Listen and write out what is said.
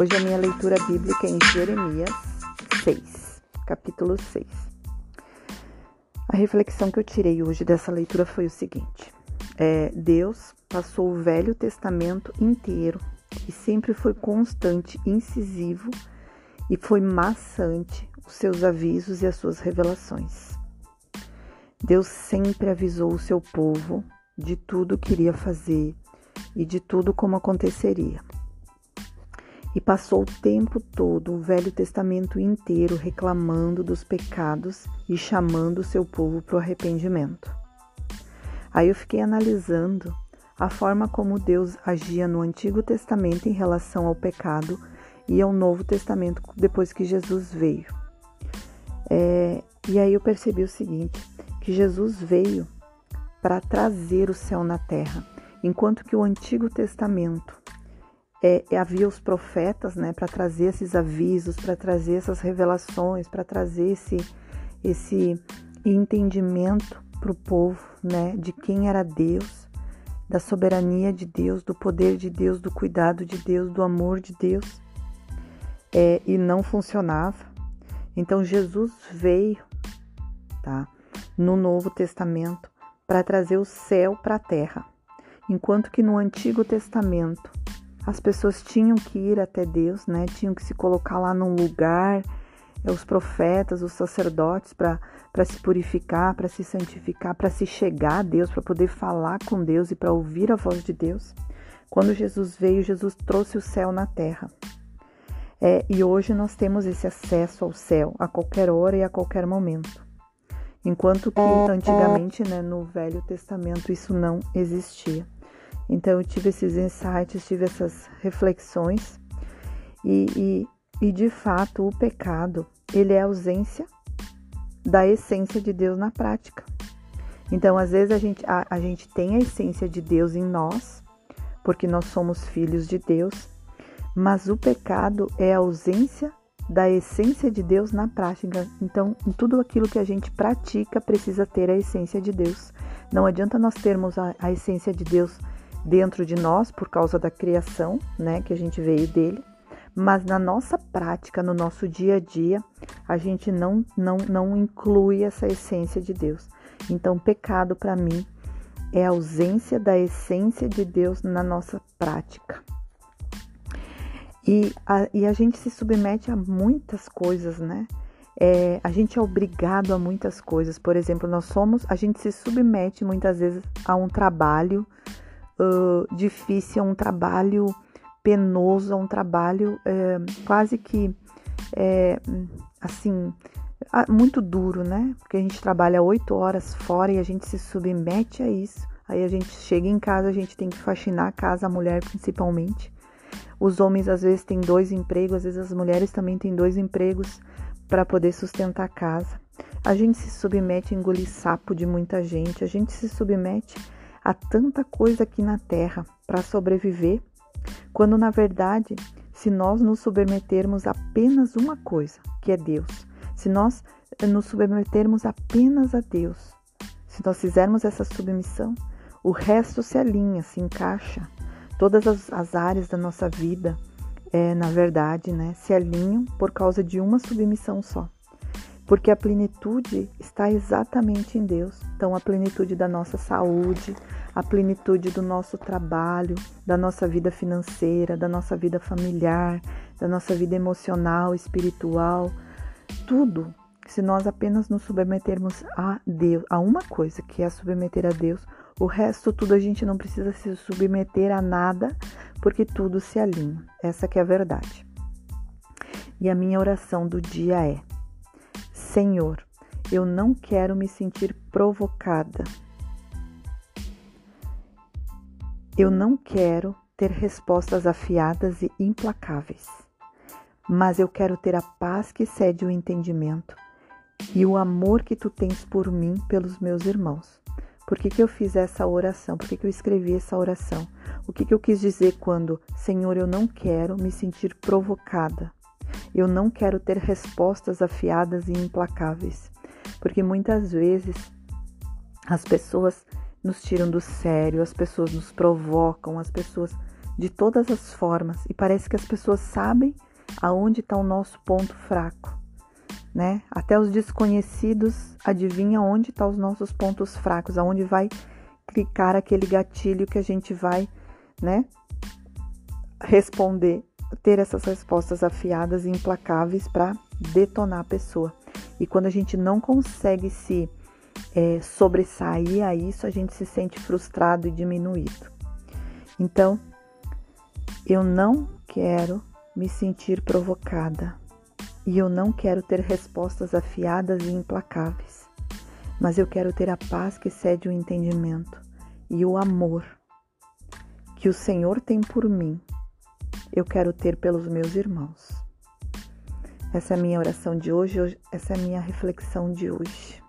Hoje a minha leitura bíblica é em Jeremias 6, capítulo 6. A reflexão que eu tirei hoje dessa leitura foi o seguinte: é, Deus passou o Velho Testamento inteiro e sempre foi constante, incisivo e foi maçante os seus avisos e as suas revelações. Deus sempre avisou o seu povo de tudo que iria fazer e de tudo como aconteceria e passou o tempo todo, o Velho Testamento inteiro, reclamando dos pecados e chamando o seu povo para o arrependimento. Aí eu fiquei analisando a forma como Deus agia no Antigo Testamento em relação ao pecado e ao Novo Testamento depois que Jesus veio. É, e aí eu percebi o seguinte: que Jesus veio para trazer o céu na terra, enquanto que o Antigo Testamento é, havia os profetas, né, para trazer esses avisos, para trazer essas revelações, para trazer esse, esse entendimento para o povo, né, de quem era Deus, da soberania de Deus, do poder de Deus, do cuidado de Deus, do amor de Deus, é, e não funcionava. Então Jesus veio, tá, no Novo Testamento para trazer o céu para a terra, enquanto que no Antigo Testamento as pessoas tinham que ir até Deus, né? Tinham que se colocar lá num lugar, é, os profetas, os sacerdotes, para se purificar, para se santificar, para se chegar a Deus, para poder falar com Deus e para ouvir a voz de Deus. Quando Jesus veio, Jesus trouxe o céu na terra. É, e hoje nós temos esse acesso ao céu a qualquer hora e a qualquer momento. Enquanto que antigamente, né, no Velho Testamento, isso não existia. Então eu tive esses insights, tive essas reflexões e, e, e de fato o pecado ele é a ausência da essência de Deus na prática. Então às vezes a gente, a, a gente tem a essência de Deus em nós, porque nós somos filhos de Deus, mas o pecado é a ausência da essência de Deus na prática. Então, tudo aquilo que a gente pratica precisa ter a essência de Deus. Não adianta nós termos a, a essência de Deus dentro de nós por causa da criação, né, que a gente veio dele, mas na nossa prática, no nosso dia a dia, a gente não não não inclui essa essência de Deus. Então, pecado para mim é a ausência da essência de Deus na nossa prática. E a, e a gente se submete a muitas coisas, né? É, a gente é obrigado a muitas coisas. Por exemplo, nós somos, a gente se submete muitas vezes a um trabalho uh, difícil, é um trabalho penoso, é um trabalho é, quase que é, assim muito duro, né? Porque a gente trabalha oito horas fora e a gente se submete a isso. Aí a gente chega em casa, a gente tem que faxinar a casa, a mulher principalmente. Os homens às vezes têm dois empregos, às vezes as mulheres também têm dois empregos para poder sustentar a casa. A gente se submete a engolir sapo de muita gente, a gente se submete Há tanta coisa aqui na Terra para sobreviver, quando na verdade, se nós nos submetermos apenas uma coisa, que é Deus, se nós nos submetermos apenas a Deus, se nós fizermos essa submissão, o resto se alinha, se encaixa. Todas as, as áreas da nossa vida, é, na verdade, né, se alinham por causa de uma submissão só. Porque a plenitude está exatamente em Deus. Então, a plenitude da nossa saúde, a plenitude do nosso trabalho, da nossa vida financeira, da nossa vida familiar, da nossa vida emocional, espiritual, tudo. Se nós apenas nos submetermos a Deus, a uma coisa, que é submeter a Deus, o resto tudo a gente não precisa se submeter a nada, porque tudo se alinha. Essa que é a verdade. E a minha oração do dia é: Senhor, eu não quero me sentir provocada Eu não quero ter respostas afiadas e implacáveis, mas eu quero ter a paz que cede o entendimento e o amor que tu tens por mim, pelos meus irmãos. Por que, que eu fiz essa oração? Por que, que eu escrevi essa oração? O que, que eu quis dizer quando, Senhor, eu não quero me sentir provocada, eu não quero ter respostas afiadas e implacáveis, porque muitas vezes as pessoas nos tiram do sério, as pessoas nos provocam, as pessoas de todas as formas e parece que as pessoas sabem aonde está o nosso ponto fraco, né? Até os desconhecidos adivinham onde estão tá os nossos pontos fracos, aonde vai clicar aquele gatilho que a gente vai, né? Responder, ter essas respostas afiadas e implacáveis para detonar a pessoa. E quando a gente não consegue se é, sobressair a isso, a gente se sente frustrado e diminuído. Então, eu não quero me sentir provocada e eu não quero ter respostas afiadas e implacáveis, mas eu quero ter a paz que excede o entendimento e o amor que o Senhor tem por mim. Eu quero ter pelos meus irmãos. Essa é a minha oração de hoje, essa é a minha reflexão de hoje.